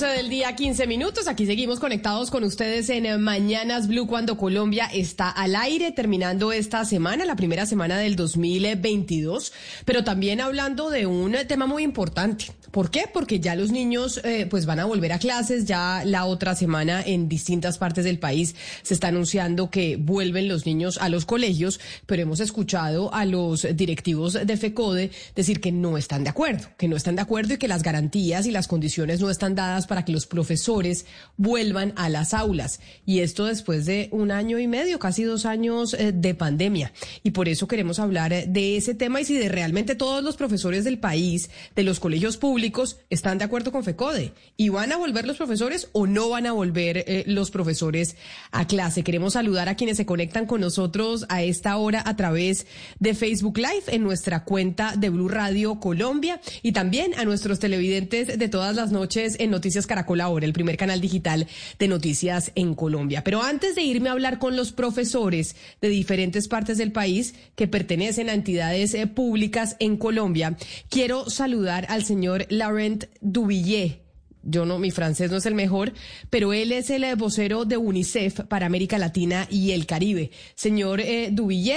12 del día, 15 minutos. Aquí seguimos conectados con ustedes en Mañanas Blue cuando Colombia está al aire, terminando esta semana, la primera semana del 2022, pero también hablando de un tema muy importante. ¿Por qué? Porque ya los niños eh, pues van a volver a clases, ya la otra semana en distintas partes del país se está anunciando que vuelven los niños a los colegios, pero hemos escuchado a los directivos de FECODE decir que no están de acuerdo, que no están de acuerdo y que las garantías y las condiciones no están dadas para que los profesores vuelvan a las aulas. Y esto después de un año y medio, casi dos años eh, de pandemia. Y por eso queremos hablar eh, de ese tema y si de realmente todos los profesores del país, de los colegios públicos, están de acuerdo con FECODE. ¿Y van a volver los profesores o no van a volver eh, los profesores a clase? Queremos saludar a quienes se conectan con nosotros a esta hora a través de Facebook Live en nuestra cuenta de Blue Radio Colombia y también a nuestros televidentes de todas las noches en Noticias Noticias Caracol Ahora, el primer canal digital de noticias en Colombia. Pero antes de irme a hablar con los profesores de diferentes partes del país que pertenecen a entidades eh, públicas en Colombia, quiero saludar al señor Laurent Duvillé yo no, mi francés no es el mejor, pero él es el eh, vocero de UNICEF para América Latina y el Caribe. Señor eh,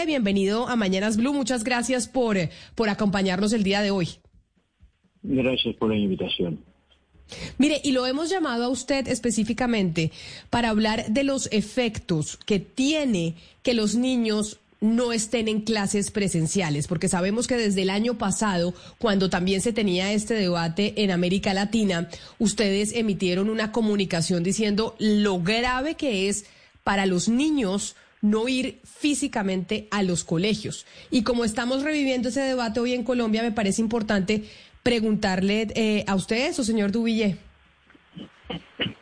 bienvenido a Mañanas Blue. Muchas gracias por, por acompañarnos el día de hoy. Gracias por la invitación. Mire, y lo hemos llamado a usted específicamente para hablar de los efectos que tiene que los niños no estén en clases presenciales, porque sabemos que desde el año pasado, cuando también se tenía este debate en América Latina, ustedes emitieron una comunicación diciendo lo grave que es para los niños no ir físicamente a los colegios. Y como estamos reviviendo ese debate hoy en Colombia, me parece importante preguntarle eh, a usted eso, señor Dubille.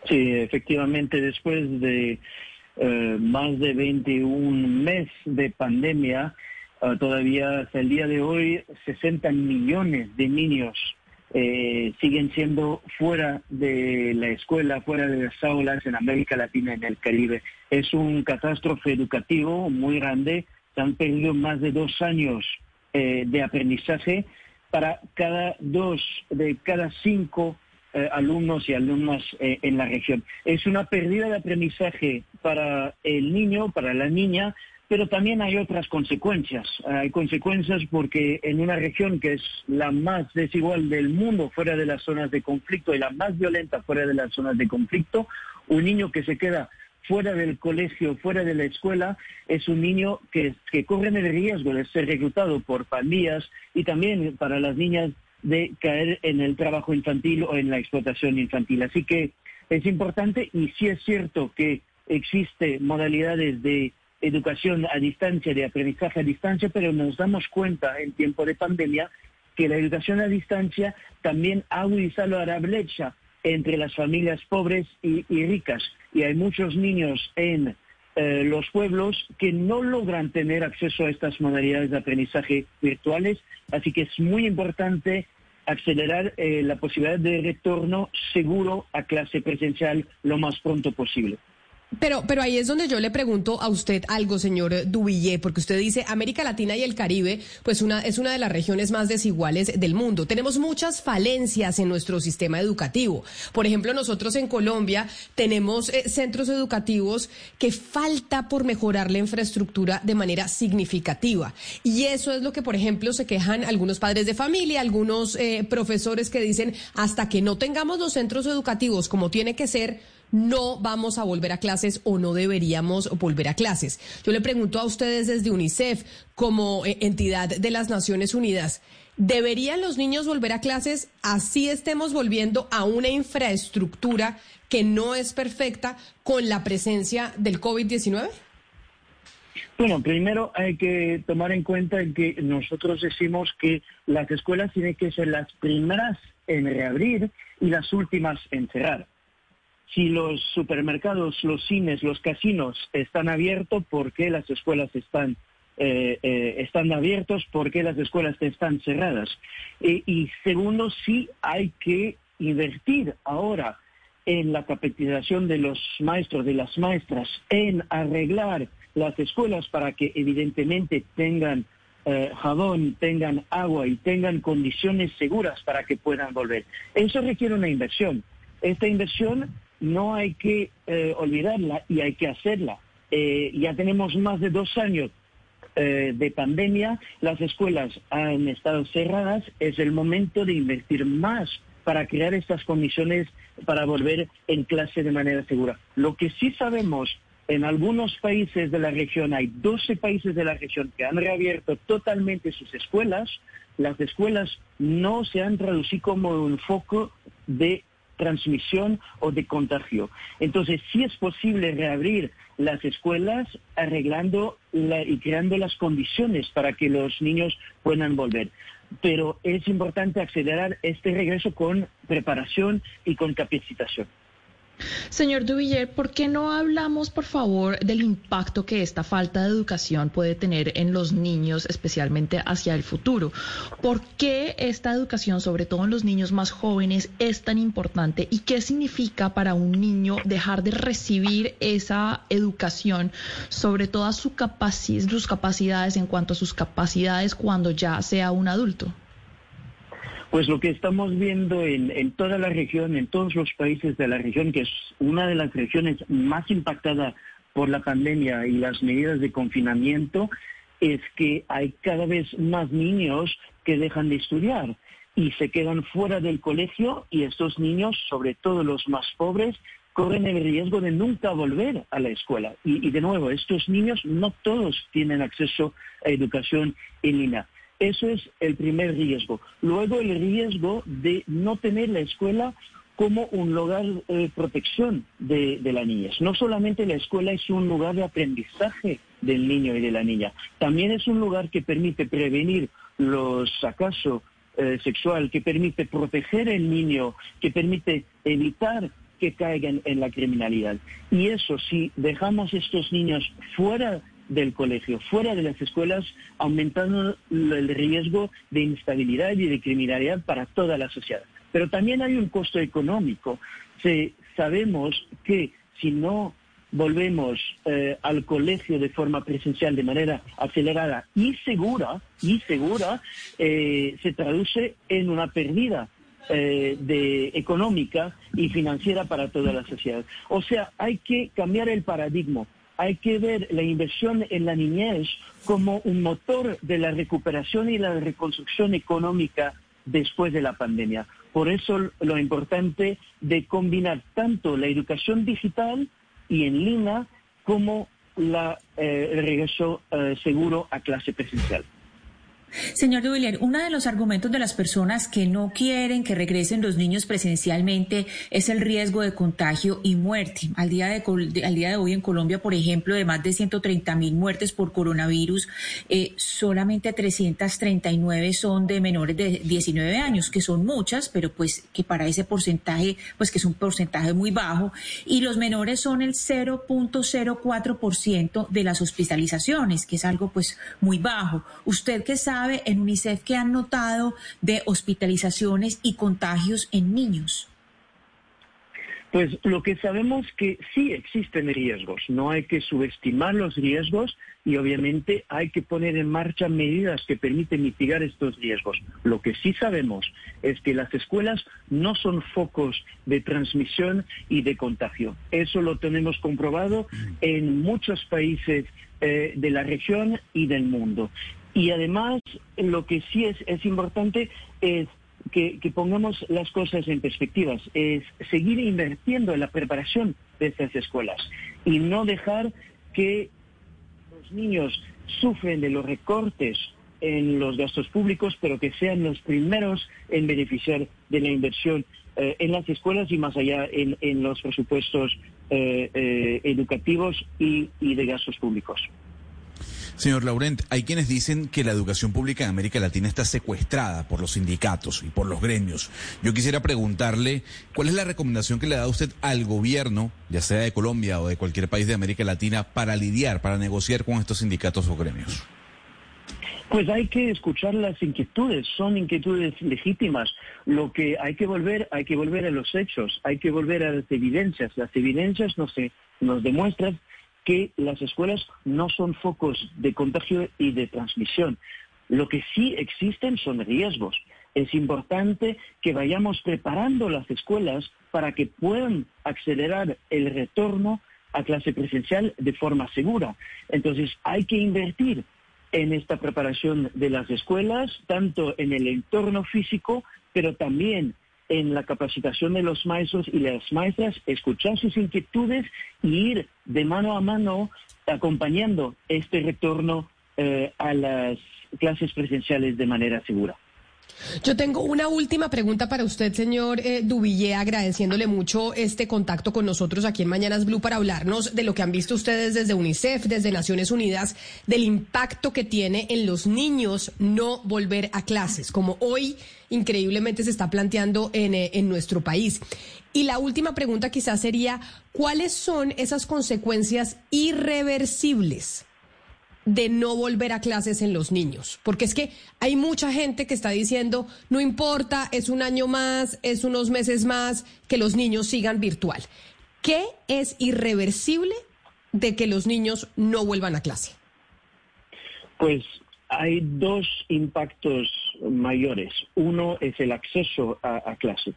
Sí, efectivamente, después de eh, más de 21 meses de pandemia, eh, todavía hasta el día de hoy 60 millones de niños siguen siendo fuera de la escuela, fuera de las aulas en América Latina y en el Caribe. Es un catástrofe educativo muy grande. Se han perdido más de dos años de aprendizaje para cada dos de cada cinco eh, alumnos y alumnas eh, en la región. Es una pérdida de aprendizaje para el niño, para la niña, pero también hay otras consecuencias. Hay consecuencias porque en una región que es la más desigual del mundo fuera de las zonas de conflicto y la más violenta fuera de las zonas de conflicto, un niño que se queda fuera del colegio, fuera de la escuela, es un niño que, corre el riesgo de ser reclutado por pandillas y también para las niñas de caer en el trabajo infantil o en la explotación infantil. Así que es importante y sí es cierto que existe modalidades de educación a distancia, de aprendizaje a distancia, pero nos damos cuenta en tiempo de pandemia que la educación a distancia también ha agudizado la brecha entre las familias pobres y, ricas. Y hay muchos niños en eh, los pueblos que no logran tener acceso a estas modalidades de aprendizaje virtuales. Así que es muy importante acelerar eh, la posibilidad de retorno seguro a clase presencial lo más pronto posible. Pero, pero ahí es donde yo le pregunto a usted algo, señor Duvillé, porque usted dice América Latina y el Caribe, pues una, es una de las regiones más desiguales del mundo. Tenemos muchas falencias en nuestro sistema educativo. Por ejemplo, nosotros en Colombia tenemos eh, centros educativos que falta por mejorar la infraestructura de manera significativa. Y eso es lo que, por ejemplo, se quejan algunos padres de familia, algunos eh, profesores que dicen, hasta que no tengamos los centros educativos como tiene que ser, no vamos a volver a clases o no deberíamos volver a clases. Yo le pregunto a ustedes desde UNICEF, como eh, entidad de las Naciones Unidas, ¿deberían los niños volver a clases así estemos volviendo a una infraestructura que no es perfecta con la presencia del COVID-19? Bueno, primero hay que tomar en cuenta que nosotros decimos que las escuelas tienen que ser las primeras en reabrir y las últimas en cerrar. Si los supermercados, los cines, los casinos están abiertos, ¿por qué las escuelas están eh, eh, están abiertos, por qué las escuelas están cerradas. y segundo, sí hay que invertir ahora en la capacitación de los maestros, de las maestras, en arreglar las escuelas para que evidentemente tengan eh, jabón, tengan agua y tengan condiciones seguras para que puedan volver. Eso requiere una inversión. Esta inversión no hay que eh, olvidarla y hay que hacerla. Eh, ya tenemos más de dos años de pandemia, las escuelas han estado cerradas, es el momento de invertir más para crear estas condiciones para volver en clase de manera segura. Lo que sí sabemos, en algunos países de la región, hay 12 países de la región que han reabierto totalmente sus escuelas, las escuelas no se han traducido como un foco de transmisión o de contagio. Entonces, sí es posible reabrir las escuelas arreglando y creando las condiciones para que los niños puedan volver pero es importante acelerar este regreso con preparación y con capacitación. Señor Duviller, ¿por qué no hablamos, por favor, del impacto que esta falta de educación puede tener en los niños, especialmente hacia el futuro? ¿Por qué esta educación, sobre todo en los niños más jóvenes, es tan importante? ¿Y qué significa para un niño dejar de recibir esa educación sobre todas sus capacidades en cuanto a sus capacidades cuando ya sea un adulto? Pues lo que estamos viendo en, toda la región, en todos los países de la región, que es una de las regiones más impactadas por la pandemia y las medidas de confinamiento, es que hay cada vez más niños que dejan de estudiar y se quedan fuera del colegio y estos niños, sobre todo los más pobres, corren el riesgo de nunca volver a la escuela. Y, y de nuevo, estos niños no todos tienen acceso a educación en línea. Eso es el primer riesgo. Luego el riesgo de no tener la escuela como un lugar de protección de, la niñez. No solamente la escuela es un lugar de aprendizaje del niño y de la niña, también es un lugar que permite prevenir los acasos eh, sexual, que permite proteger al niño, que permite evitar que caigan en la criminalidad. Y eso, si dejamos estos niños fuera del colegio, fuera de las escuelas, aumentando el riesgo de instabilidad y de criminalidad para toda la sociedad. Pero también hay un costo económico. sabemos que si no volvemos eh, al colegio de forma presencial de manera acelerada y segura, y segura, eh, se traduce en una pérdida eh, de económica y financiera para toda la sociedad. O sea, hay que cambiar el paradigma hay que ver la inversión en la niñez como un motor de la recuperación y la reconstrucción económica después de la pandemia. Por eso lo importante de combinar tanto la educación digital y en línea como eh, el regreso eh, seguro a clase presencial. Señor Duvillier, uno de los argumentos de las personas que no quieren que regresen los niños presencialmente es el riesgo de contagio y muerte. Al día de, al día de hoy en Colombia, por ejemplo, de más de 130 mil muertes por coronavirus, eh, solamente 339 son de menores de 19 años, que son muchas, pero pues que para ese porcentaje, pues que es un porcentaje muy bajo, y los menores son el 0.04% de las hospitalizaciones, que es algo pues muy bajo. ¿Usted qué sabe? En UNICEF que han notado de hospitalizaciones y contagios en niños? Pues lo que sabemos que sí existen riesgos, no hay que subestimar los riesgos y obviamente hay que poner en marcha medidas que permiten mitigar estos riesgos. Lo que sí sabemos es que las escuelas no son focos de transmisión y de contagio. Eso lo tenemos comprobado en muchos países eh, de la región y del mundo. Y además, lo que sí es, es importante es que, pongamos las cosas en perspectivas, es seguir invirtiendo en la preparación de estas escuelas y no dejar que los niños sufren de los recortes en los gastos públicos, pero que sean los primeros en beneficiar de la inversión eh, en las escuelas y más allá en, los presupuestos eh, eh, educativos y de gastos públicos. Señor Laurent, hay quienes dicen que la educación pública en América Latina está secuestrada por los sindicatos y por los gremios. Yo quisiera preguntarle, ¿cuál es la recomendación que le da usted al gobierno, ya sea de Colombia o de cualquier país de América Latina, para lidiar, para negociar con estos sindicatos o gremios? Pues hay que escuchar las inquietudes, son inquietudes legítimas. Lo que hay que volver, hay que volver a los hechos, hay que volver a las evidencias. Las evidencias nos, nos demuestran que las escuelas no son focos de contagio y de transmisión. Lo que sí existen son riesgos. Es importante que vayamos preparando las escuelas para que puedan acelerar el retorno a clase presencial de forma segura. Entonces hay que invertir en esta preparación de las escuelas, tanto en el entorno físico, pero también en la capacitación de los maestros y las maestras, escuchar sus inquietudes y ir de mano a mano acompañando este retorno eh, a las clases presenciales de manera segura. Yo tengo una última pregunta para usted, señor eh, agradeciéndole mucho este contacto con nosotros aquí en Mañanas Blue para hablarnos de lo que han visto ustedes desde UNICEF, desde Naciones Unidas, del impacto que tiene en los niños no volver a clases, como hoy increíblemente se está planteando en, eh, en nuestro país. Y la última pregunta quizás sería, ¿cuáles son esas consecuencias irreversibles? De no volver a clases en los niños? Porque es que hay mucha gente que está diciendo, no importa, es un año más, es unos meses más, que los niños sigan virtual. ¿Qué es irreversible de que los niños no vuelvan a clase? Pues hay dos impactos mayores. Uno es el acceso a, clase.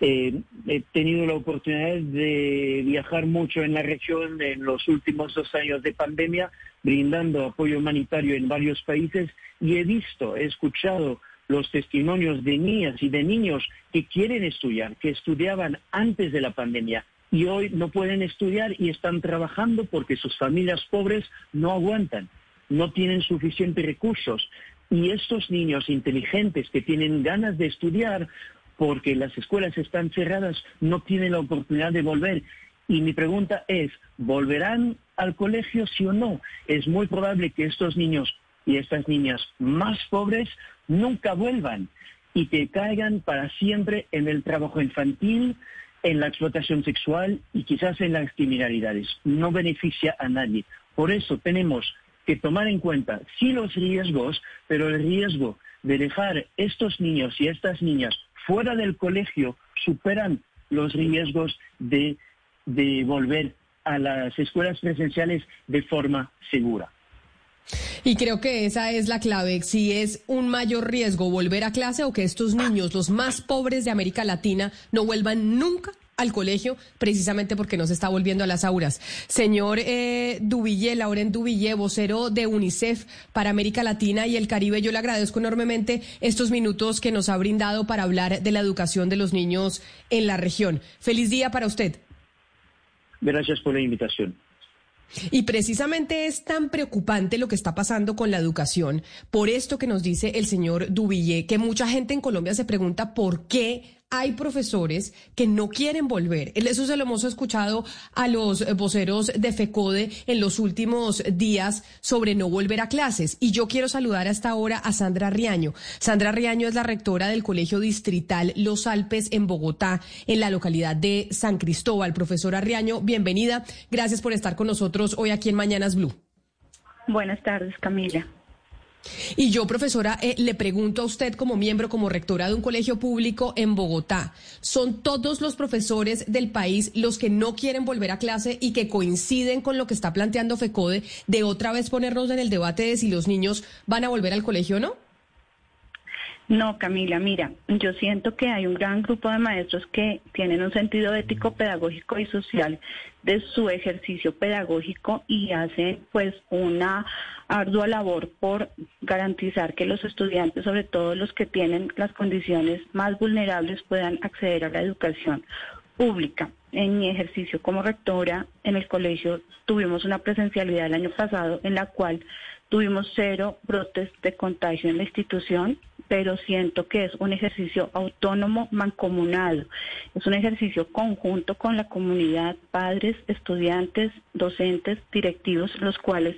Eh, he tenido la oportunidad de viajar mucho en la región en los últimos dos años de pandemia brindando apoyo humanitario en varios países y he visto, he escuchado los testimonios de niñas y de niños que quieren estudiar, que estudiaban antes de la pandemia y hoy no pueden estudiar y están trabajando porque sus familias pobres no aguantan, no tienen suficientes recursos. Y estos niños inteligentes que tienen ganas de estudiar porque las escuelas están cerradas no tienen la oportunidad de volver y mi pregunta es, ¿volverán al colegio sí o no? Es muy probable que estos niños y estas niñas más pobres nunca vuelvan y que caigan para siempre en el trabajo infantil, en la explotación sexual y quizás en las criminalidades. No beneficia a nadie. Por eso tenemos que tomar en cuenta sí los riesgos, pero el riesgo de dejar estos niños y estas niñas fuera del colegio superan los riesgos de volver a las escuelas presenciales de forma segura. Y creo que esa es la clave, si es un mayor riesgo volver a clase o que estos niños, los más pobres de América Latina, no vuelvan nunca al colegio precisamente porque no se está volviendo a las aulas. Señor eh, Dubillé, Lauren Dubillé, vocero de UNICEF para América Latina y el Caribe, yo le agradezco enormemente estos minutos que nos ha brindado para hablar de la educación de los niños en la región. Feliz día para usted. Gracias por la invitación. Y precisamente es tan preocupante lo que está pasando con la educación, por esto que nos dice el señor Dubillé, que mucha gente en Colombia se pregunta por qué hay profesores que no quieren volver. Eso se lo hemos escuchado a los voceros de FECODE en los últimos días sobre no volver a clases. Y yo quiero saludar hasta ahora a Sandra Riaño. Sandra Riaño es la rectora del Colegio Distrital Los Alpes en Bogotá, en la localidad de San Cristóbal. Profesora Riaño, bienvenida. Gracias por estar con nosotros hoy aquí en Mañanas Blue. Buenas tardes, Camila. Y yo, profesora, eh, le pregunto a usted como miembro, como rectora de un colegio público en Bogotá, ¿son todos los profesores del país los que no quieren volver a clase y que coinciden con lo que está planteando FECODE de otra vez ponernos en el debate de si los niños van a volver al colegio o no? No, Camila, mira, yo siento que hay un gran grupo de maestros que tienen un sentido ético, pedagógico y social de su ejercicio pedagógico y hacen pues una ardua labor por garantizar que los estudiantes, sobre todo los que tienen las condiciones más vulnerables, puedan acceder a la educación pública. En mi ejercicio como rectora en el colegio tuvimos una presencialidad el año pasado en la cual tuvimos cero brotes de contagio en la institución pero siento que es un ejercicio autónomo, mancomunado. Es un ejercicio conjunto con la comunidad, padres, estudiantes, docentes, directivos, los cuales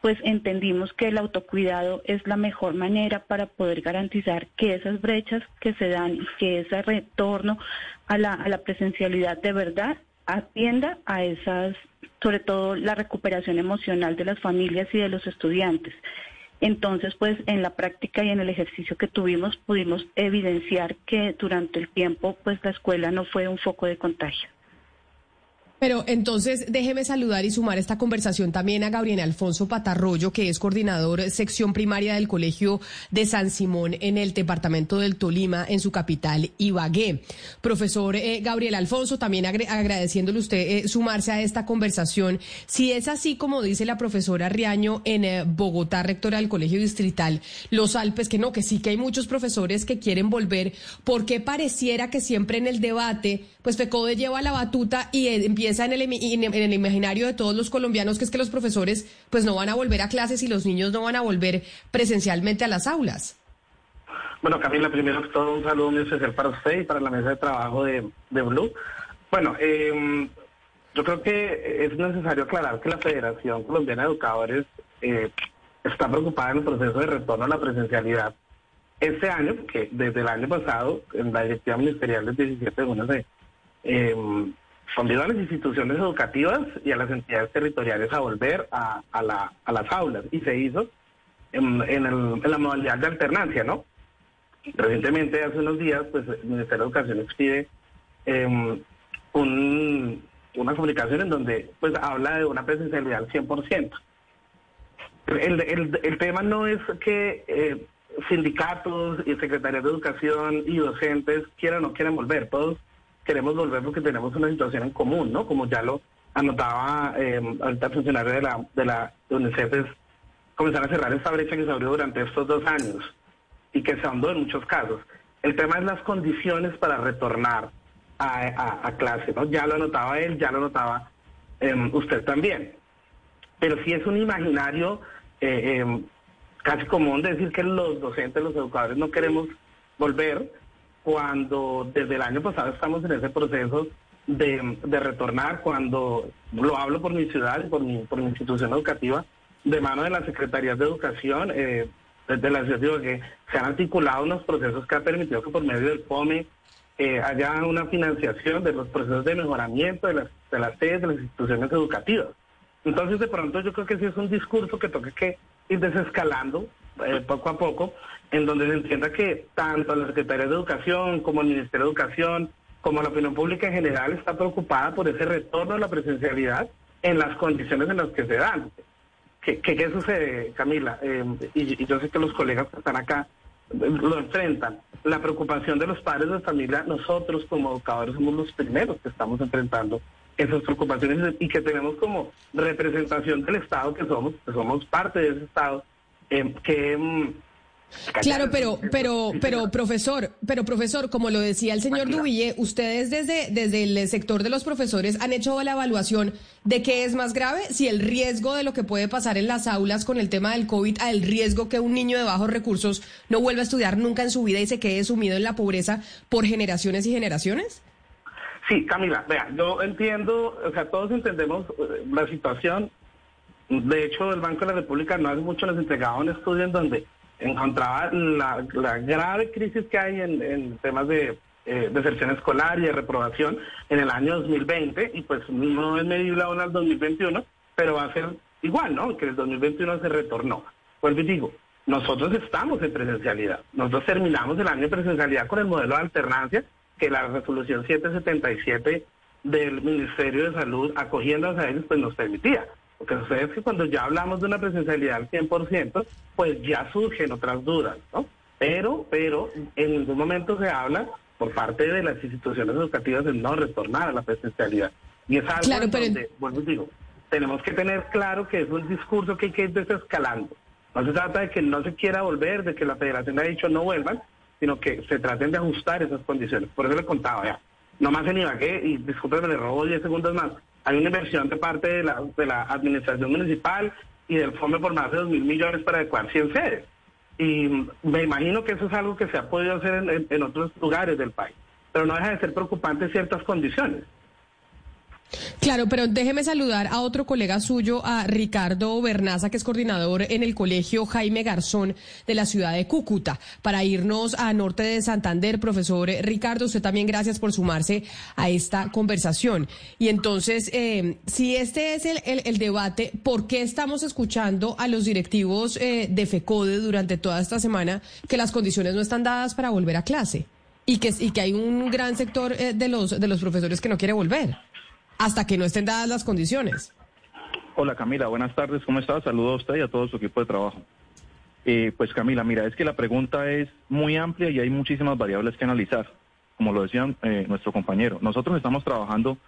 pues entendimos que el autocuidado es la mejor manera para poder garantizar que esas brechas que se dan y que ese retorno a la, a la presencialidad de verdad atienda a esas, sobre todo la recuperación emocional de las familias y de los estudiantes. Entonces, pues en la práctica y en el ejercicio que tuvimos pudimos evidenciar que durante el tiempo, pues la escuela no fue un foco de contagio. Pero entonces déjeme saludar y sumar esta conversación también a Gabriel Alfonso Patarroyo, que es coordinador sección primaria del Colegio de San Simón en el departamento del Tolima, en su capital, Ibagué. Profesor eh, Gabriel Alfonso, también agradeciéndole usted eh, sumarse a esta conversación. Si es así como dice la profesora Riaño en eh, Bogotá, rectora del Colegio Distrital, Los Alpes, que no, que sí que hay muchos profesores que quieren volver, ¿por qué pareciera que siempre en el debate, pues FECODE lleva la batuta y empieza en el, en el imaginario de todos los colombianos que es que los profesores pues no van a volver a clases y los niños no van a volver presencialmente a las aulas. Bueno, Camila, primero que todo un saludo muy especial para usted y para la mesa de trabajo de, Blue. Bueno, em, yo creo que es necesario aclarar que la Federación Colombiana de Educadores eh, está preocupada en el proceso de retorno a la presencialidad este año, que desde el año pasado, en la directiva ministerial del 17 de junio se convidó a las instituciones educativas y a las entidades territoriales a volver a, las aulas y se hizo en, la modalidad de alternancia, ¿no? Recientemente, hace unos días, pues el Ministerio de Educación expide em, una comunicación en donde pues habla de una presencialidad al 100%. El, el, el tema no es que eh, sindicatos y secretarias de educación y docentes quieran o no quieran volver, todos queremos volver porque tenemos una situación en común, ¿no? Como ya lo anotaba eh, ahorita el funcionario de la, de la UNICEF, es comenzar a cerrar esta brecha que se abrió durante estos dos años y que se ahondó en muchos casos. El tema es las condiciones para retornar a, clase, ¿no? Ya lo anotaba él, ya lo anotaba em, usted también. Pero sí es un imaginario eh, em, casi común decir que los docentes, los educadores no queremos volver, cuando desde el año pasado estamos en ese proceso de, retornar, cuando lo hablo por mi ciudad y por mi, por mi institución educativa, de mano de las secretarías de educación, eh, desde la ciudad que se han articulado unos procesos que han permitido que por medio del POME eh, haya una financiación de los procesos de mejoramiento de las, de las sedes de las instituciones educativas. Entonces, de pronto, yo creo que sí es un discurso que toca que ir desescalando eh, poco a poco en donde se entienda que tanto la Secretaría de Educación como el Ministerio de Educación, como la opinión pública en general está preocupada por ese retorno a la presencialidad en las condiciones en las que se dan. ¿Qué, qué, sucede, Camila? Eh, y, yo sé que los colegas que están acá lo enfrentan. La preocupación de los padres de familia, nosotros como educadores somos los primeros que estamos enfrentando esas preocupaciones y que tenemos como representación del Estado que somos, que somos parte de ese Estado, eh, que mm, Claro, pero, pero, pero, profesor, pero profesor, como lo decía el señor Dubille, ustedes desde, desde el sector de los profesores han hecho la evaluación de qué es más grave, si el riesgo de lo que puede pasar en las aulas con el tema del COVID, al riesgo que un niño de bajos recursos no vuelva a estudiar nunca en su vida y se quede sumido en la pobreza por generaciones y generaciones. Sí, Camila, vea, yo entiendo, o sea, todos entendemos eh, la situación. De hecho, el Banco de la República no hace mucho nos entregaba un estudio en donde encontraba la, grave crisis que hay en, temas de eh, deserción escolar y de reprobación en el año 2020 y pues no es medible aún al 2021, pero va a ser igual, ¿no? Que el 2021 se retornó. Pues digo, nosotros estamos en presencialidad. Nosotros terminamos el año de presencialidad con el modelo de alternancia que la resolución 777 del Ministerio de Salud, acogiéndose a ellos, pues nos permitía. Lo que sucede es que cuando ya hablamos de una presencialidad al 100%, pues ya surgen otras dudas, ¿no? Pero, pero en ningún momento se habla por parte de las instituciones educativas de no retornar a la presencialidad. Y es algo donde, bueno, digo, tenemos que tener claro que es un discurso que hay que ir desescalando. No se trata de que no se quiera volver, de que la federación ha dicho no vuelvan, sino que se traten de ajustar esas condiciones. Por eso le contaba ya. No más en Ibagué, y discúlpeme, le robo 10 segundos más hay una inversión de parte de la, de la administración municipal y del fondo por más de dos mil millones para adecuar 100 sedes. Y me imagino que eso es algo que se ha podido hacer en, otros lugares del país, pero no deja de ser preocupante ciertas condiciones. Claro, pero déjeme saludar a otro colega suyo, a Ricardo Bernaza, que es coordinador en el colegio Jaime Garzón de la ciudad de Cúcuta, para irnos a norte de Santander. Profesor Ricardo, usted también gracias por sumarse a esta conversación. Y entonces, eh, si este es el, debate, ¿por qué estamos escuchando a los directivos eh, de FECODE durante toda esta semana que las condiciones no están dadas para volver a clase? Y que, y que hay un gran sector eh, de, los, de los profesores que no quiere volver hasta que no estén dadas las condiciones. Hola Camila, buenas tardes, ¿cómo estás? Saludo a usted y a todo su equipo de trabajo. Eh, pues Camila, mira, es que la pregunta es muy amplia y hay muchísimas variables que analizar, como lo decía eh, nuestro compañero. Nosotros estamos trabajando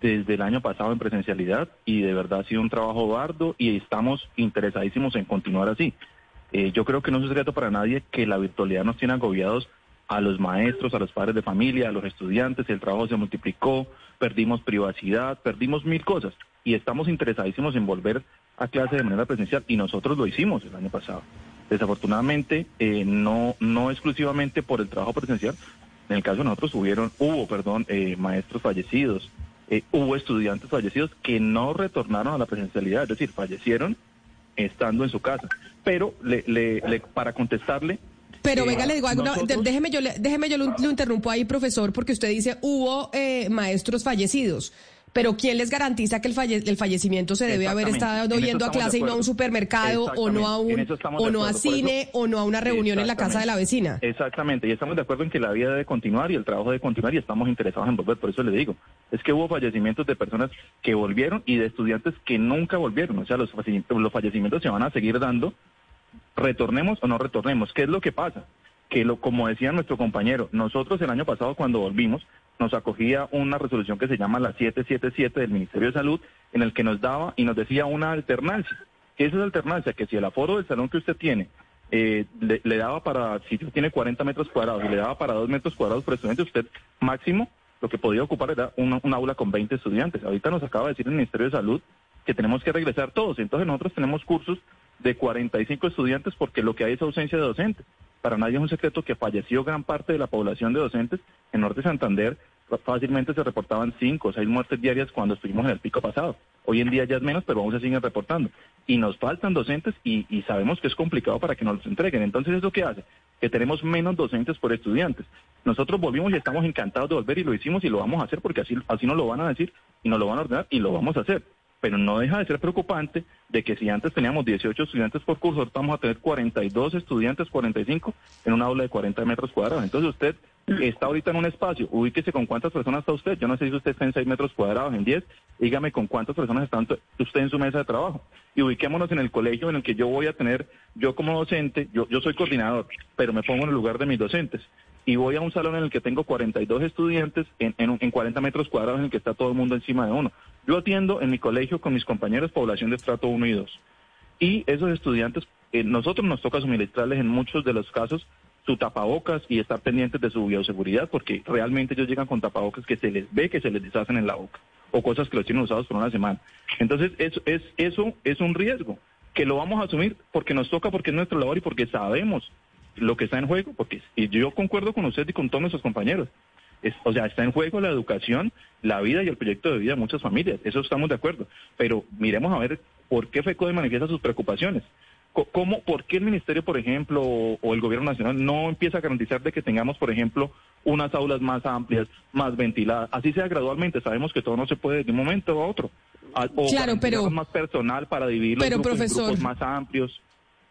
desde el año pasado en presencialidad y de verdad ha sido un trabajo bardo y estamos interesadísimos en continuar así. Eh, yo creo que no es secreto para nadie que la virtualidad nos tiene agobiados a los maestros, a los padres de familia, a los estudiantes, el trabajo se multiplicó, perdimos privacidad, perdimos mil cosas y estamos interesadísimos en volver a clase de manera presencial y nosotros lo hicimos el año pasado. Desafortunadamente, eh, no, no exclusivamente por el trabajo presencial, en el caso de nosotros hubieron, hubo, perdón, eh, maestros fallecidos, eh, hubo estudiantes fallecidos que no retornaron a la presencialidad, es decir, fallecieron estando en su casa. Pero le, le, para contestarle, pero venga, le digo, déjeme yo, déjeme yo lo, interrumpo ahí, profesor, porque usted dice hubo eh, maestros fallecidos. Pero ¿quién les garantiza que el, el fallecimiento se debe haber estado yendo a clase y no a un supermercado o no a un o no a cine o no a una reunión en la casa de la vecina? Exactamente, y estamos de acuerdo en que la vida debe continuar y el trabajo debe continuar y estamos interesados en volver, por eso le digo, es que hubo fallecimientos de personas que volvieron y de estudiantes que nunca volvieron, o sea, los los fallecimientos se van a seguir dando retornemos o no retornemos. ¿Qué es lo que pasa? Que lo, como decía nuestro compañero, nosotros el año pasado cuando volvimos nos acogía una resolución que se llama la 777 del Ministerio de Salud en el que nos daba y nos decía una alternancia. ¿Qué es esa alternancia? Que si el aforo del salón que usted tiene eh, le, daba para, si usted tiene 40 metros cuadrados y le daba para 2 metros cuadrados por estudiante, usted máximo lo que podía ocupar era una, un aula con 20 estudiantes. Ahorita nos acaba de decir el Ministerio de Salud que tenemos que regresar todos. Entonces nosotros tenemos cursos de 45 estudiantes porque lo que hay es ausencia de docentes. Para nadie es un secreto que falleció gran parte de la población de docentes. En Norte Santander fácilmente se reportaban 5 o 6 muertes diarias cuando estuvimos en el pico pasado. Hoy en día ya es menos, pero aún se siguen reportando. Y nos faltan docentes y, sabemos que es complicado para que nos los entreguen. Entonces, ¿eso qué hace? Que tenemos menos docentes por estudiantes. Nosotros volvimos y estamos encantados de volver y lo hicimos y lo vamos a hacer porque así, así nos lo van a decir y nos lo van a ordenar y lo vamos a hacer pero no deja de ser preocupante de que si antes teníamos 18 estudiantes por curso, ahora vamos a tener 42 estudiantes, 45 en una aula de 40 metros cuadrados. Entonces usted está ahorita en un espacio, ubíquese con cuántas personas está usted. Yo no sé si usted está en 6 metros cuadrados, en 10, dígame con cuántas personas está usted en su mesa de trabajo. Y ubiquémonos en el colegio en el que yo voy a tener, yo como docente, yo, yo soy coordinador, pero me pongo en el lugar de mis docentes y voy a un salón en el que tengo 42 estudiantes en, en, en, 40 metros cuadrados en el que está todo el mundo encima de uno. Yo atiendo en mi colegio con mis compañeros población de estrato 1 y 2. Y esos estudiantes, eh, nosotros nos toca suministrarles en muchos de los casos su tapabocas y estar pendientes de su bioseguridad, porque realmente ellos llegan con tapabocas que se les ve que se les deshacen en la boca, o cosas que los tienen usados por una semana. Entonces, eso es, eso es un riesgo que lo vamos a asumir porque nos toca, porque es nuestra labor y porque sabemos lo que está en juego, porque y yo concuerdo con usted y con todos nuestros compañeros. o sea, está en juego la educación, la vida y el proyecto de vida de muchas familias. Eso estamos de acuerdo. Pero miremos a ver por qué FECODE manifiesta sus preocupaciones. ¿Cómo, ¿Por qué el Ministerio, por ejemplo, o, el Gobierno Nacional no empieza a garantizar de que tengamos, por ejemplo, unas aulas más amplias, más ventiladas? Así sea gradualmente. Sabemos que todo no se puede de un momento a otro. O claro, pero más personal para dividir los grupos, en grupos más amplios.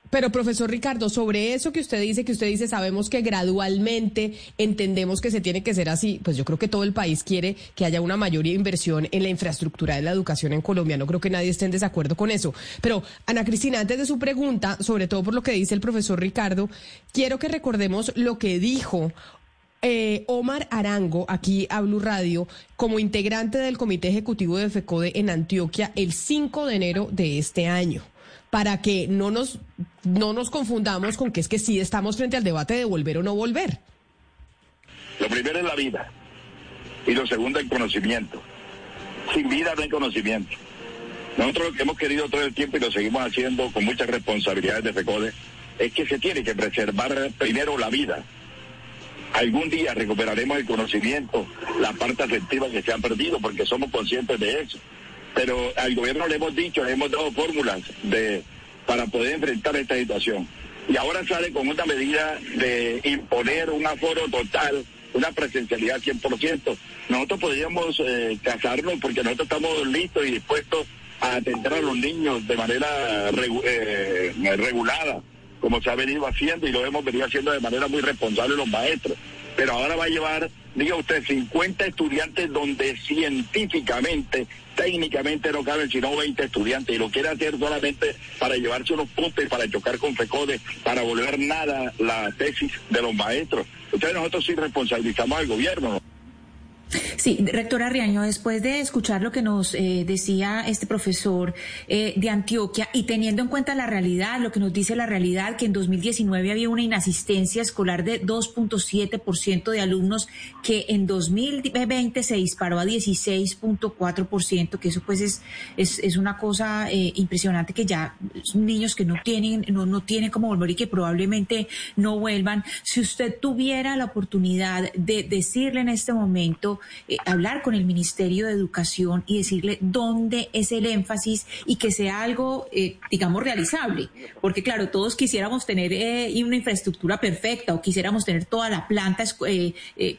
Pero profesor Ricardo, sobre eso que usted dice, que usted dice, sabemos que gradualmente entendemos que se tiene que ser así, pues yo creo que todo el país quiere que haya una mayor inversión en la infraestructura de la educación en Colombia. No creo que nadie esté en desacuerdo con eso. Pero Ana Cristina, antes de su pregunta, sobre todo por lo que dice el profesor Ricardo, quiero que recordemos lo que dijo eh, Omar Arango, aquí a Blue Radio, como integrante del Comité Ejecutivo de FECODE en Antioquia el 5 de enero de este año para que no nos, no nos confundamos con que es que sí estamos frente al debate de volver o no volver. Lo primero es la vida y lo segundo el conocimiento. Sin vida no hay conocimiento. Nosotros lo que hemos querido todo el tiempo y lo seguimos haciendo con muchas responsabilidades de FECODE es que se tiene que preservar primero la vida algún día recuperaremos el conocimiento, la parte afectiva que se ha perdido, porque somos conscientes de eso. Pero al gobierno le hemos dicho, le hemos dado fórmulas de, para poder enfrentar esta situación. Y ahora sale con una medida de imponer un aforo total, una presencialidad 100%. Nosotros podríamos eh, casarnos porque nosotros estamos listos y dispuestos a atender a los niños de manera eh, regulada como se ha venido haciendo y lo hemos venido haciendo de manera muy responsable los maestros. Pero ahora va a llevar, diga usted, 50 estudiantes donde científicamente, técnicamente no caben sino 20 estudiantes y lo quiere hacer solamente para llevarse unos puntos para chocar con FECODE, para volver nada la tesis de los maestros. Entonces nosotros sí responsabilizamos al gobierno. Sí, rectora Riaño, después de escuchar lo que nos eh, decía este profesor eh, de Antioquia y teniendo en cuenta la realidad, lo que nos dice la realidad, que en 2019 había una inasistencia escolar de 2.7% de alumnos, que en 2020 se disparó a 16.4%, que eso pues es, es, una cosa eh, impresionante que ya niños que no tienen, no, no tienen cómo volver y que probablemente no vuelvan. Si usted tuviera la oportunidad de decirle en este momento, eh, hablar con el Ministerio de Educación y decirle dónde es el énfasis y que sea algo, eh, digamos, realizable. Porque claro, todos quisiéramos tener eh, una infraestructura perfecta o quisiéramos tener toda la planta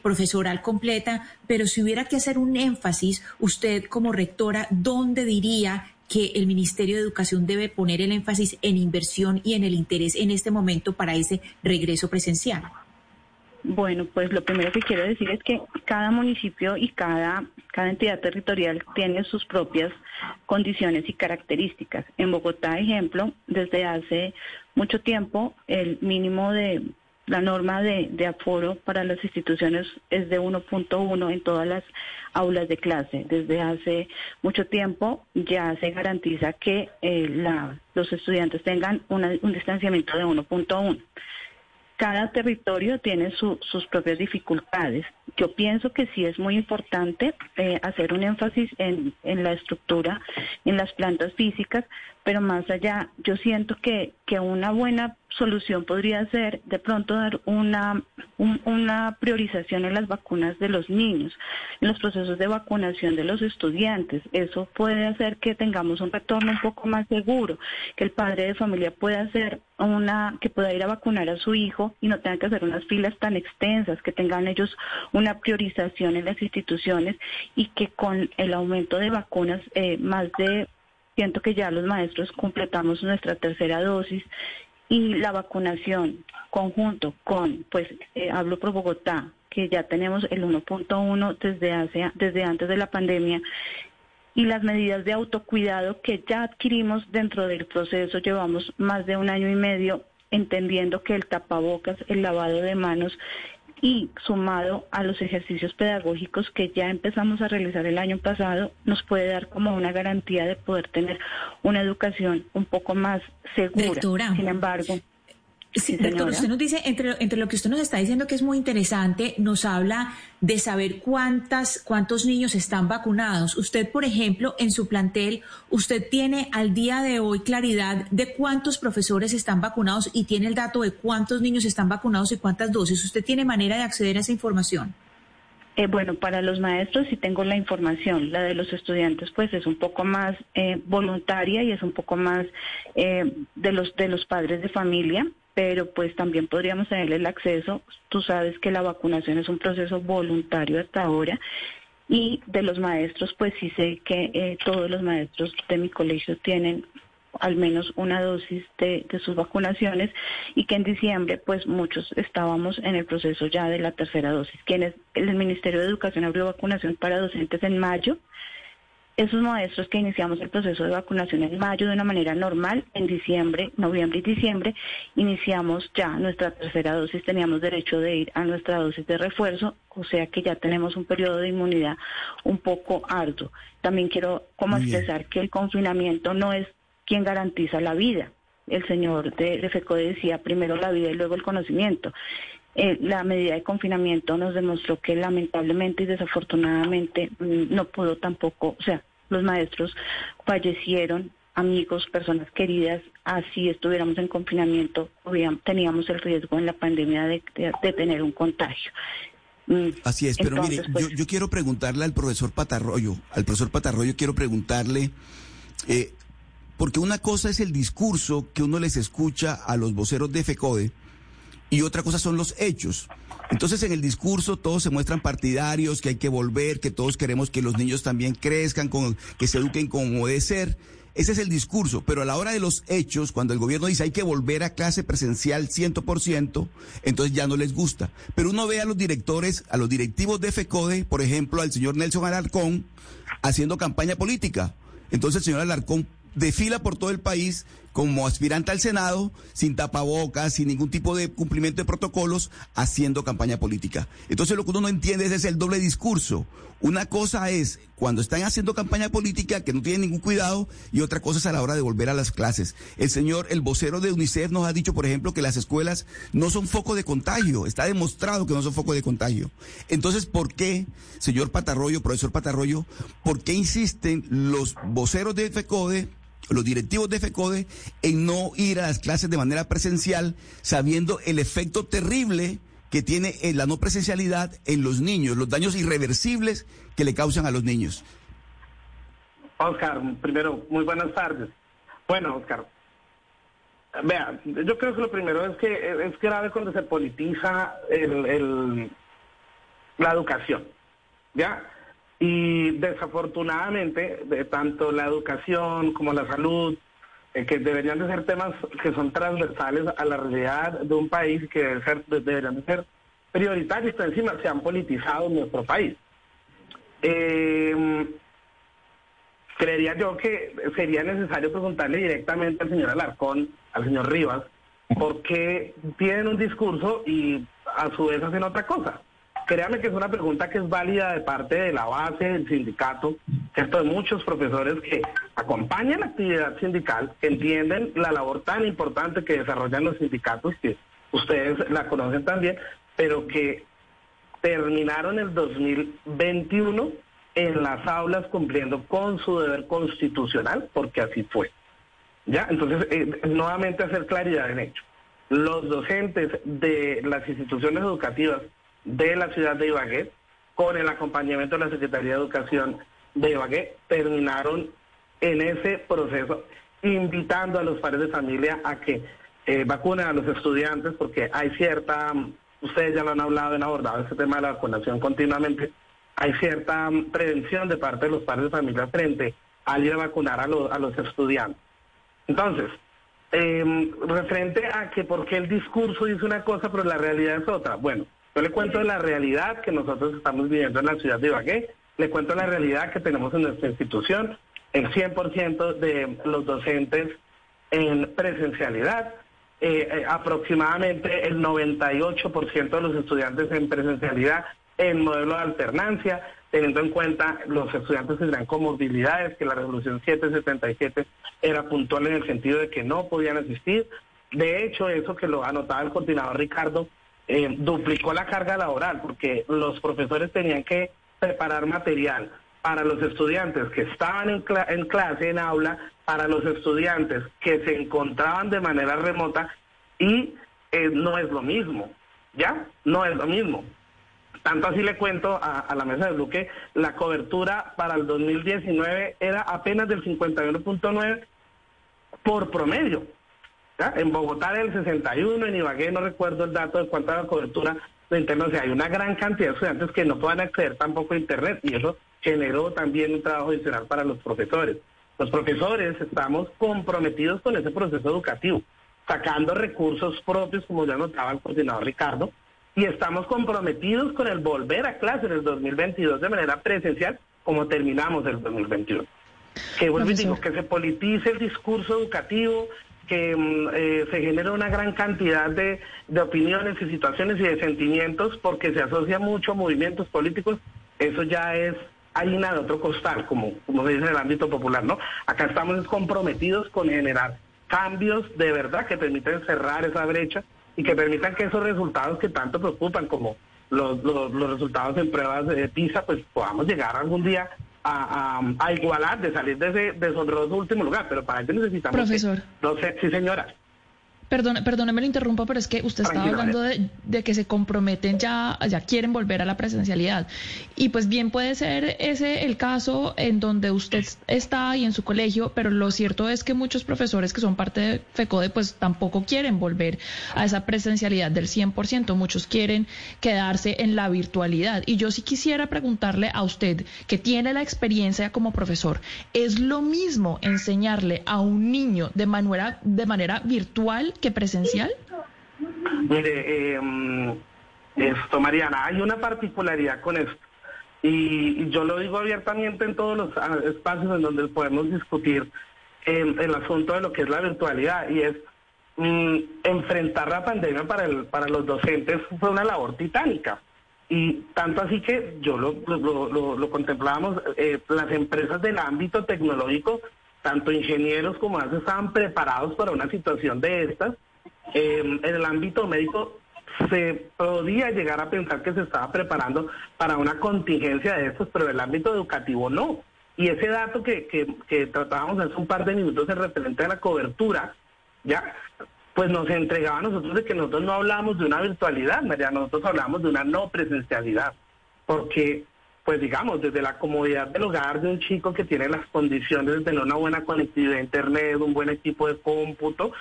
profesoral completa, pero si hubiera que hacer un énfasis, usted como rectora, ¿dónde diría que el Ministerio de Educación debe poner el énfasis en inversión y en el interés en este momento para ese regreso presencial? Bueno, pues lo primero que quiero decir es que cada municipio y cada, cada entidad territorial tiene sus propias condiciones y características. En Bogotá, ejemplo, desde hace mucho tiempo el mínimo de la norma de, aforo para las instituciones es de 1.1 en todas las aulas de clase. Desde hace mucho tiempo ya se garantiza que eh, la, los estudiantes tengan un distanciamiento de 1.1 cada territorio tiene sus propias dificultades. Yo pienso que sí es muy importante eh, hacer un énfasis en, en, la estructura, en las plantas físicas, pero más allá, yo siento que, que una buena solución podría ser de pronto dar una, una priorización en las vacunas de los niños, en los procesos de vacunación de los estudiantes. Eso puede hacer que tengamos un retorno un poco más seguro, que el padre de familia pueda hacer una, que pueda ir a vacunar a su hijo y no tenga que hacer unas filas tan extensas, que tengan ellos una priorización en las instituciones y que con el aumento de vacunas, eh, más de siento que ya los maestros completamos nuestra tercera dosis y la vacunación conjunto con, pues eh, hablo por Bogotá, que ya tenemos el 1.1 desde, hace, desde antes de la pandemia, y las medidas de autocuidado que ya adquirimos dentro del proceso, llevamos más de un año y medio entendiendo que el tapabocas, el lavado de manos y sumado a los ejercicios pedagógicos que ya empezamos a realizar el año pasado, nos puede dar como una garantía de poder tener una educación un poco más segura. Sin embargo, Sí, doctor, usted nos dice, entre, entre lo que usted nos está diciendo que es muy interesante, nos habla de saber cuántas, cuántos niños están vacunados. Usted, por ejemplo, en su plantel, usted tiene al día de hoy claridad de cuántos profesores están vacunados y tiene el dato de cuántos niños están vacunados y cuántas dosis. ¿Usted tiene manera de acceder a esa información? Eh, bueno, para los maestros sí tengo la información, la de los estudiantes pues es un poco más eh, voluntaria y es un poco más eh, de los de los padres de familia pero pues también podríamos tener el acceso. Tú sabes que la vacunación es un proceso voluntario hasta ahora y de los maestros, pues sí sé que eh, todos los maestros de mi colegio tienen al menos una dosis de, de, sus vacunaciones y que en diciembre pues muchos estábamos en el proceso ya de la tercera dosis. Quienes el Ministerio de Educación abrió vacunación para docentes en mayo, esos maestros que iniciamos el proceso de vacunación en mayo de una manera normal, en diciembre, noviembre y diciembre, iniciamos ya nuestra tercera dosis, teníamos derecho de ir a nuestra dosis de refuerzo, o sea que ya tenemos un periodo de inmunidad un poco arduo. También quiero como expresar que el confinamiento no es quien garantiza la vida. El señor de, de decía primero la vida y luego el conocimiento. Eh, la medida de confinamiento nos demostró que lamentablemente y desafortunadamente mm, no pudo tampoco, o sea, los maestros fallecieron amigos, personas queridas, así estuviéramos en confinamiento, teníamos el riesgo en la pandemia de, tener un contagio. Mm, así es, pero mire, pues yo, quiero preguntarle al profesor Patarroyo, al profesor Patarroyo quiero preguntarle, eh, porque una cosa es el discurso que uno les escucha a los voceros de FECODE y otra cosa son los hechos. Entonces en el discurso todos se muestran partidarios, que hay que volver, que todos queremos que los niños también crezcan, con, que se eduquen como debe ser. Ese es el discurso, pero a la hora de los hechos, cuando el gobierno dice hay que volver a clase presencial 100%, entonces ya no les gusta. Pero uno ve a los directores, a los directivos de FECODE, por ejemplo, al señor Nelson Alarcón, haciendo campaña política. Entonces el señor Alarcón desfila por todo el país como aspirante al Senado, sin tapabocas, sin ningún tipo de cumplimiento de protocolos, haciendo campaña política. Entonces lo que uno no entiende es el doble discurso. Una cosa es cuando están haciendo campaña política que no tienen ningún cuidado y otra cosa es a la hora de volver a las clases. El señor, el vocero de UNICEF nos ha dicho, por ejemplo, que las escuelas no son foco de contagio. Está demostrado que no son foco de contagio. Entonces, ¿por qué, señor Patarroyo, profesor Patarroyo, por qué insisten los voceros de FECODE los directivos de FECODE en no ir a las clases de manera presencial, sabiendo el efecto terrible que tiene eh, la no presencialidad en los niños, los daños irreversibles que le causan a los niños. Oscar, primero, muy buenas tardes. Bueno, Oscar, vea, yo creo que lo primero es que es grave cuando se politiza el, la educación, ¿ya? Y desafortunadamente, de tanto la educación como la salud, eh, que deberían de ser temas que son transversales a la realidad de un país que debe ser, deberían de ser prioritarios, pero encima se han politizado en nuestro país. Eh, creería yo que sería necesario preguntarle directamente al señor Alarcón, al señor Rivas, por qué tienen un discurso y a su vez hacen otra cosa. Créame que es una pregunta que es válida de parte de la base del sindicato, ¿cierto? De muchos profesores que acompañan la actividad sindical, que entienden la labor tan importante que desarrollan los sindicatos, que ustedes la conocen también, pero que terminaron el 2021 en las aulas cumpliendo con su deber constitucional, porque así fue. ¿Ya? Entonces, eh, nuevamente hacer claridad en hecho. Los docentes de las instituciones educativas de la ciudad de Ibagué, con el acompañamiento de la Secretaría de Educación de Ibagué, terminaron en ese proceso invitando a los padres de familia a que eh, vacunen a los estudiantes porque hay cierta, ustedes ya lo han hablado, han abordado este tema de la vacunación continuamente, hay cierta prevención de parte de los padres de familia frente al ir a vacunar a, los, a los estudiantes. Entonces, eh, referente a que por qué el discurso dice una cosa pero la realidad es otra. Bueno, yo le cuento la realidad que nosotros estamos viviendo en la ciudad de Ibagué, le cuento la realidad que tenemos en nuestra institución, el 100% de los docentes en presencialidad, eh, eh, aproximadamente el 98% de los estudiantes en presencialidad en modelo de alternancia, teniendo en cuenta los estudiantes que tendrán comorbilidades, que la resolución 777 era puntual en el sentido de que no podían asistir. De hecho, eso que lo anotaba el coordinador Ricardo, eh, duplicó la carga laboral porque los profesores tenían que preparar material para los estudiantes que estaban en, en clase, en aula, para los estudiantes que se encontraban de manera remota y eh, no es lo mismo, ¿ya? No es lo mismo. Tanto así le cuento a, a la mesa de Blue la cobertura para el 2019 era apenas del 51.9 por promedio. En Bogotá del 61, en Ibagué no recuerdo el dato de cuánta cobertura de internet. O sea, hay una gran cantidad de estudiantes que no puedan acceder tampoco a internet y eso generó también un trabajo adicional para los profesores. Los profesores estamos comprometidos con ese proceso educativo, sacando recursos propios, como ya notaba el coordinador Ricardo, y estamos comprometidos con el volver a clase en el 2022 de manera presencial, como terminamos el 2021. Que vuelvo y digo, que se politice el discurso educativo, que mm, eh, se genera una gran cantidad de, opiniones y situaciones y de sentimientos porque se asocia mucho a movimientos políticos, eso ya es harina de otro costal, como, como se dice en el ámbito popular, ¿no? Acá estamos comprometidos con generar cambios de verdad que permitan cerrar esa brecha y que permitan que esos resultados que tanto preocupan como los, los, resultados en pruebas de PISA, pues podamos llegar algún día a, a, igualar, de salir de ese deshonroso último lugar, pero para eso necesitamos... Profesor. sí, señora. Perdón, perdóneme lo interrumpo, pero es que usted estaba hablando de, que se comprometen ya, ya quieren volver a la presencialidad. Y pues bien puede ser ese el caso en donde usted está y en su colegio, pero lo cierto es que muchos profesores que son parte de FECODE pues tampoco quieren volver a esa presencialidad del 100%. Muchos quieren quedarse en la virtualidad. Y yo sí quisiera preguntarle a usted, que tiene la experiencia como profesor, ¿es lo mismo enseñarle a un niño de manera, de manera virtual que presencial? Mire, eh, esto, Mariana, hay una particularidad con esto. Y, yo lo digo abiertamente en todos los ah, espacios en donde podemos discutir el asunto de lo que es la virtualidad y es mm, enfrentar la pandemia para, el, para los docentes fue una labor titánica. Y tanto así que yo lo, lo, lo, contemplábamos, eh, las empresas del ámbito tecnológico tanto ingenieros como más estaban preparados para una situación de estas. Em, en el ámbito médico se podía llegar a pensar que se estaba preparando para una contingencia de estos, pero en el ámbito educativo no. Y ese dato que, que, tratábamos hace un par de minutos en referente a la cobertura, ya, pues nos entregaba a nosotros de que nosotros no hablábamos de una virtualidad, María, nosotros hablábamos de una no presencialidad, porque pues digamos, desde la comodidad del hogar de un chico que tiene las condiciones de tener una buena conectividad a Internet, un buen equipo de cómputo,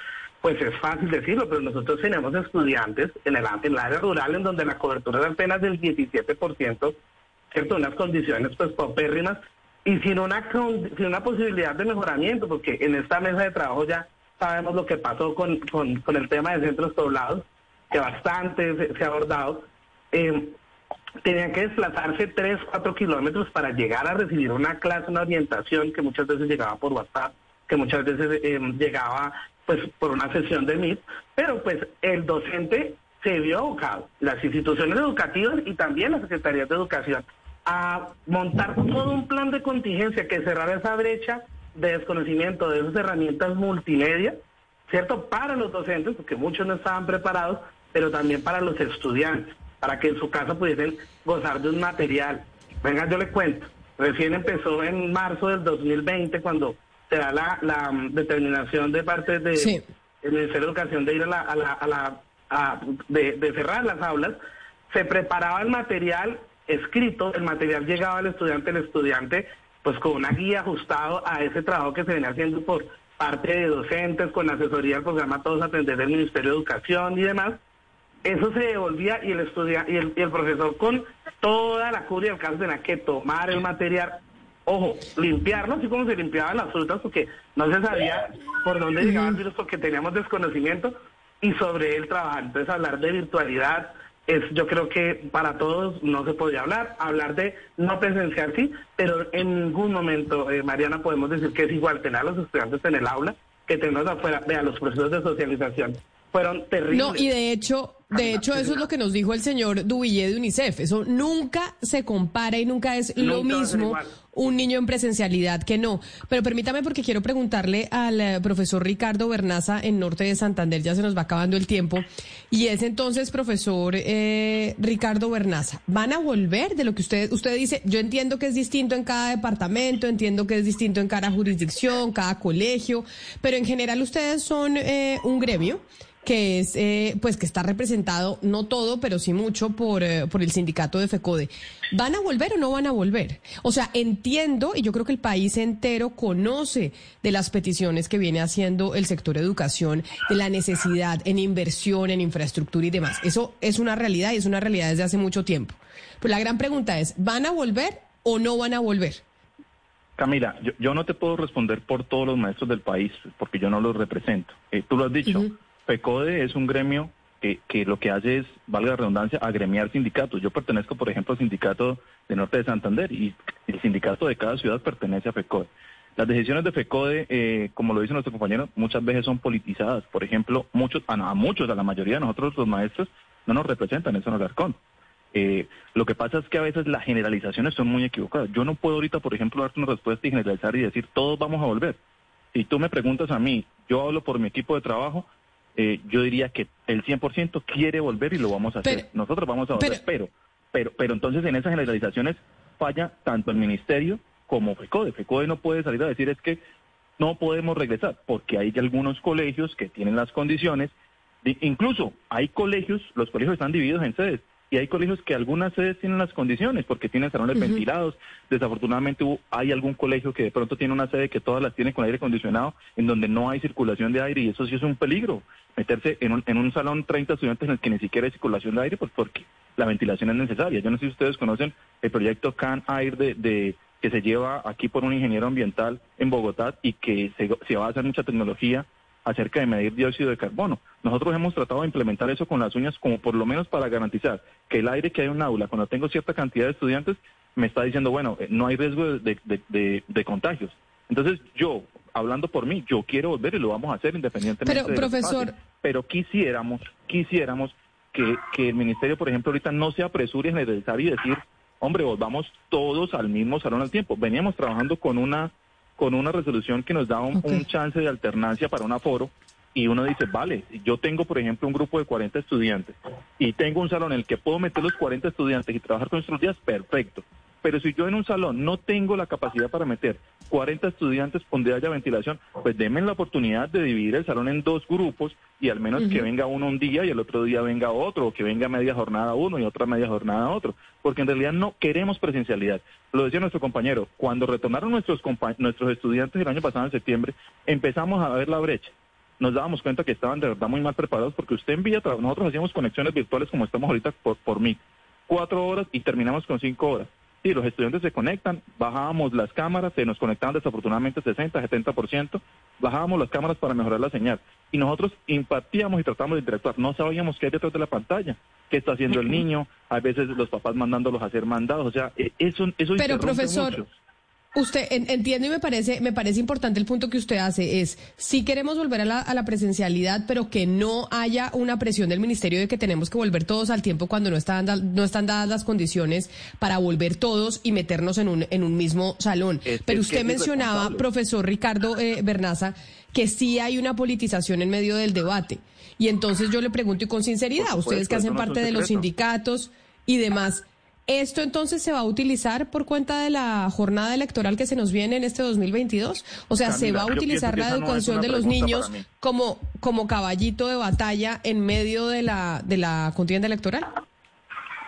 pues es fácil decirlo, pero nosotros tenemos estudiantes en el, en el área rural en donde la cobertura es apenas del 17%, ¿cierto? Unas condiciones pues paupérrimas y sin una, sin una posibilidad de mejoramiento, porque en esta mesa de trabajo ya sabemos lo que pasó con, con, el tema de centros poblados, que bastante se, ha abordado. Eh, tenían que desplazarse 3, 4 kilómetros para llegar a recibir una clase, una orientación que muchas veces llegaba por WhatsApp, que muchas veces eh, llegaba pues por una sesión de Meet, pero pues el docente se vio abocado, las instituciones educativas y también las secretarías de educación, a montar todo un plan de contingencia que cerrara esa brecha de desconocimiento de esas herramientas multimedia, ¿cierto? Para los docentes, porque muchos no estaban preparados, pero también para los estudiantes para que en su casa pudiesen gozar de un material. Venga, yo le cuento. Recién empezó en marzo del 2020 cuando se da la, la um, determinación de parte del de, Ministerio de Educación de ir a la, a la, a la de, cerrar las aulas. Se preparaba el material escrito, el material llegaba al estudiante, el estudiante pues con una guía ajustado a ese trabajo que se venía haciendo por parte de docentes, con asesoría del programa Todos Atender del Ministerio de Educación y demás, eso se devolvía y el estudiante y el, profesor con toda la curia del caso tenía que tomar el material, ojo, limpiarlo así como se limpiaban las frutas porque no se sabía por dónde llegaba el virus porque teníamos desconocimiento y sobre él trabajar. Entonces hablar de virtualidad es yo creo que para todos no se podía hablar, hablar de no presenciar sí, pero en ningún momento, eh, Mariana, podemos decir que es igual tener a los estudiantes en el aula que tenerlos afuera, vea los procesos de socialización fueron terribles. No, y de hecho, de hecho, eso es lo que nos dijo el señor Dubillé de UNICEF. Eso nunca se compara y nunca es lo mismo un niño en presencialidad que no. Pero permítame porque quiero preguntarle al eh, profesor Ricardo Bernaza en Norte de Santander, ya se nos va acabando el tiempo. Y es entonces, profesor eh, Ricardo Bernaza, ¿van a volver de lo que usted, usted dice? Yo entiendo que es distinto en cada departamento, entiendo que es distinto en cada jurisdicción, cada colegio, pero en general ustedes son eh, un gremio que es eh, pues que está representado no todo pero sí mucho por, eh, por el sindicato de FECODE. Van a volver o no van a volver o sea entiendo y yo creo que el país entero conoce de las peticiones que viene haciendo el sector educación de la necesidad en inversión en infraestructura y demás. Eso es una realidad y es una realidad desde hace mucho tiempo. Pero la gran pregunta es van a volver o no van a volver Camila, yo, no te puedo responder por todos los maestros del país, porque yo no los represento. Eh, tú lo has dicho, FECODE es un gremio que, lo que hace es, valga la redundancia, agremiar sindicatos. Yo pertenezco, por ejemplo, al sindicato de Norte de Santander y el sindicato de cada ciudad pertenece a FECODE. Las decisiones de FECODE, eh, como lo dice nuestro compañero, muchas veces son politizadas. Por ejemplo, muchos, a, muchos, a la mayoría de nosotros los maestros, no nos representan, eso no es eh, lo que pasa es que a veces las generalizaciones son muy equivocadas. Yo no puedo ahorita, por ejemplo, darte una respuesta y generalizar y decir todos vamos a volver. Si tú me preguntas a mí, yo hablo por mi equipo de trabajo, eh, yo diría que el 100% quiere volver y lo vamos a hacer. Nosotros vamos a volver, pero, pero, pero, entonces en esas generalizaciones falla tanto el ministerio como FECODE. FECODE no puede salir a decir es que no podemos regresar, porque hay algunos colegios que tienen las condiciones, incluso hay colegios, los colegios están divididos en sedes, y hay colegios que algunas sedes tienen las condiciones porque tienen salones ventilados. Desafortunadamente hay algún colegio que de pronto tiene una sede que todas las tiene con aire acondicionado en donde no hay circulación de aire y eso sí es un peligro. Meterse en un, en un salón 30 estudiantes en el que ni siquiera hay circulación de aire pues porque la ventilación es necesaria. Yo no sé si ustedes conocen el proyecto Can Air de, de que se lleva aquí por un ingeniero ambiental en Bogotá y que se, se va a hacer mucha tecnología acerca de medir dióxido de carbono. Nosotros hemos tratado de implementar eso con las uñas como por lo menos para garantizar que el aire que hay en un aula, cuando tengo cierta cantidad de estudiantes, me está diciendo, bueno, eh, no hay riesgo de, contagios. Entonces yo, hablando por mí, yo quiero volver y lo vamos a hacer independientemente. Pero, profesor... Pero quisiéramos, quisiéramos que, que el ministerio, por ejemplo, ahorita no se apresure en necesar y decir, hombre, volvamos todos al mismo salón al tiempo. Veníamos trabajando con una con una resolución que nos da un, chance de alternancia para un aforo y uno dice, vale, yo tengo, por ejemplo, un grupo de 40 estudiantes y tengo un salón en el que puedo meter los 40 estudiantes y trabajar con estos días, perfecto. Pero si yo en un salón no tengo la capacidad para meter 40 estudiantes donde haya ventilación, pues denme la oportunidad de dividir el salón en dos grupos y al menos que venga uno un día y el otro día venga otro, o que venga media jornada uno y otra media jornada otro, porque en realidad no queremos presencialidad. Lo decía nuestro compañero, cuando retornaron nuestros, nuestros estudiantes el año pasado en septiembre, empezamos a ver la brecha nos dábamos cuenta que estaban de verdad muy mal preparados porque usted envía, nosotros hacíamos conexiones virtuales como estamos ahorita por, por mí, cuatro horas y terminamos con cinco horas. Sí, los estudiantes se conectan, bajábamos las cámaras, se nos conectaban desafortunadamente 60, 70%, bajábamos las cámaras para mejorar la señal. Y nosotros impartíamos y tratábamos de interactuar. No sabíamos qué hay detrás de la pantalla, qué está haciendo el niño, a veces los papás mandándolos a hacer mandados. O sea, e, eso, eso Pero profesor, Usted entiende y me parece, me parece importante el punto que usted hace es si queremos volver a la, a la, presencialidad, pero que no haya una presión del ministerio de que tenemos que volver todos al tiempo cuando no están no están dadas las condiciones para volver todos y meternos en un en un mismo salón. pero usted mencionaba, profesor Ricardo eh, Bernaza, que sí hay una politización en medio del debate. Y entonces yo le pregunto y con sinceridad, ustedes que hacen parte de los sindicatos y demás. ¿Esto entonces se va a utilizar por cuenta de la jornada electoral que se nos viene en este 2022? O sea, ¿se va a utilizar la educación de los niños como, como caballito de batalla en medio de la, de la contienda electoral?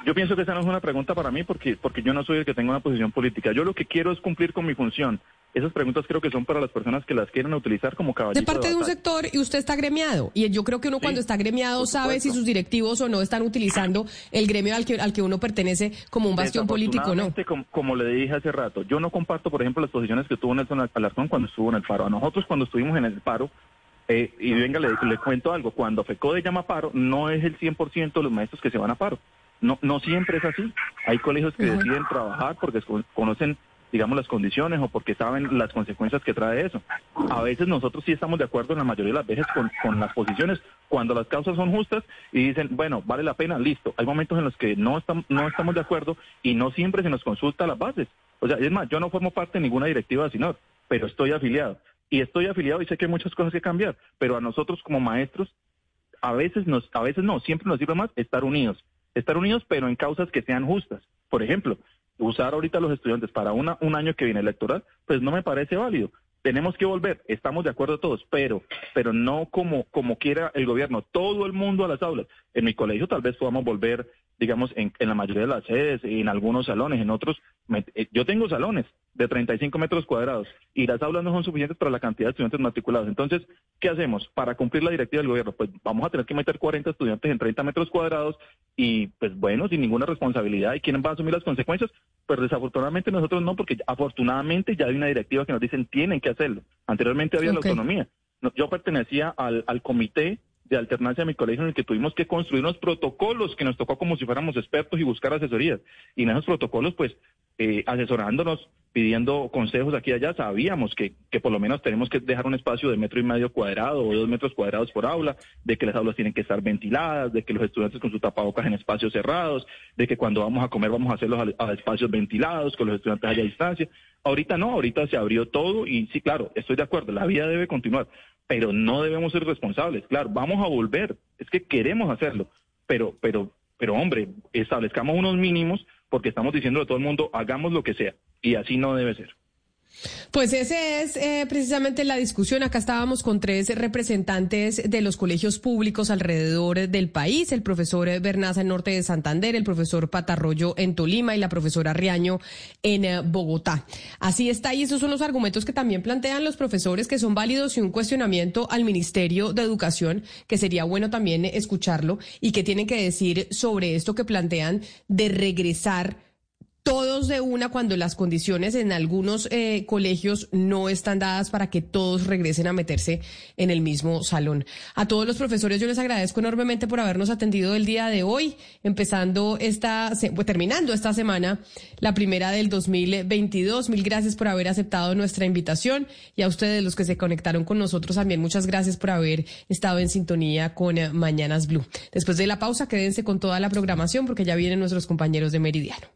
Yo pienso que esa no es una pregunta para mí porque, porque yo no soy el que tenga una posición política. Yo lo que quiero es cumplir con mi función. Esas preguntas creo que son para las personas que las quieren utilizar como caballito. De parte de, un sector y usted está gremiado. Y yo creo que uno cuando está gremiado sabe si sus directivos o no están utilizando el gremio al que, al que uno pertenece como un bastión político, ¿no? Como, como, le dije hace rato, yo no comparto, por ejemplo, las posiciones que tuvo Nelson Alarcón cuando estuvo en el paro. A nosotros cuando estuvimos en el paro, eh, y venga, le, le, cuento algo, cuando FECODE llama paro, no es el 100% de los maestros que se van a paro. No, no siempre es así. Hay colegios que deciden trabajar porque conocen digamos, las condiciones o porque saben las consecuencias que trae eso. A veces nosotros sí estamos de acuerdo en la mayoría de las veces con, con las posiciones cuando las causas son justas y dicen, bueno, vale la pena, listo. Hay momentos en los que no, estamos no estamos de acuerdo y no siempre se nos consulta las bases. O sea, es más, yo no formo parte de ninguna directiva de SINOR, pero estoy afiliado. Y estoy afiliado y sé que hay muchas cosas que cambiar, pero a nosotros como maestros, a veces, nos, a veces no, siempre nos sirve más estar unidos. Estar unidos, pero en causas que sean justas. Por ejemplo, usar ahorita a los estudiantes para una, un año que viene electoral, pues no me parece válido. Tenemos que volver, estamos de acuerdo todos, pero, pero no como, como quiera el gobierno, todo el mundo a las aulas. En mi colegio tal vez podamos volver, digamos, en, en la mayoría de las sedes, en algunos salones, en otros, eh, yo tengo salones, de 35 metros cuadrados y las aulas no son suficientes para la cantidad de estudiantes matriculados. Entonces, ¿qué hacemos? Para cumplir la directiva del gobierno, pues vamos a tener que meter 40 estudiantes en 30 metros cuadrados y pues bueno, sin ninguna responsabilidad. ¿Y quién va a asumir las consecuencias? Pues desafortunadamente nosotros no, porque afortunadamente ya hay una directiva que nos dicen tienen que hacerlo. Anteriormente había la autonomía. Yo pertenecía al, al comité de alternancia a mi colegio en el que tuvimos que construir unos protocolos que nos tocó como si fuéramos expertos y buscar asesorías. Y en esos protocolos, pues, eh, asesorándonos, pidiendo consejos aquí y allá, sabíamos que, que por lo menos tenemos que dejar un espacio de metro y medio cuadrado o dos metros cuadrados por aula, de que las aulas tienen que estar ventiladas, de que los estudiantes con su tapabocas en espacios cerrados, de que cuando vamos a comer vamos a hacerlos a, espacios ventilados, con los estudiantes haya distancia. Ahorita no, ahorita se abrió todo y sí, claro, estoy de acuerdo, la vida debe continuar, pero no debemos ser responsables. Claro, vamos a volver, es que queremos hacerlo, pero, pero, pero hombre, establezcamos unos mínimos porque estamos diciendo a todo el mundo, hagamos lo que sea, y así no debe ser. Pues ese es eh, precisamente la discusión. Acá estábamos con tres representantes de los colegios públicos alrededor del país, el profesor Bernaza en Norte de Santander, el profesor Patarroyo en Tolima y la profesora Riaño en eh, Bogotá. Así está, y esos son los argumentos que también plantean los profesores que son válidos y un cuestionamiento al Ministerio de Educación, que sería bueno también escucharlo y que tienen que decir sobre esto que plantean de regresar todos de una cuando las condiciones en algunos eh, colegios no están dadas para que todos regresen a meterse en el mismo salón. A todos los profesores yo les agradezco enormemente por habernos atendido el día de hoy, empezando esta, pues, terminando esta semana, la primera del 2022. Mil gracias por haber aceptado nuestra invitación y a ustedes los que se conectaron con nosotros también muchas gracias por haber estado en sintonía con eh, Mañanas Blue. Después de la pausa quédense con toda la programación porque ya vienen nuestros compañeros de Meridiano.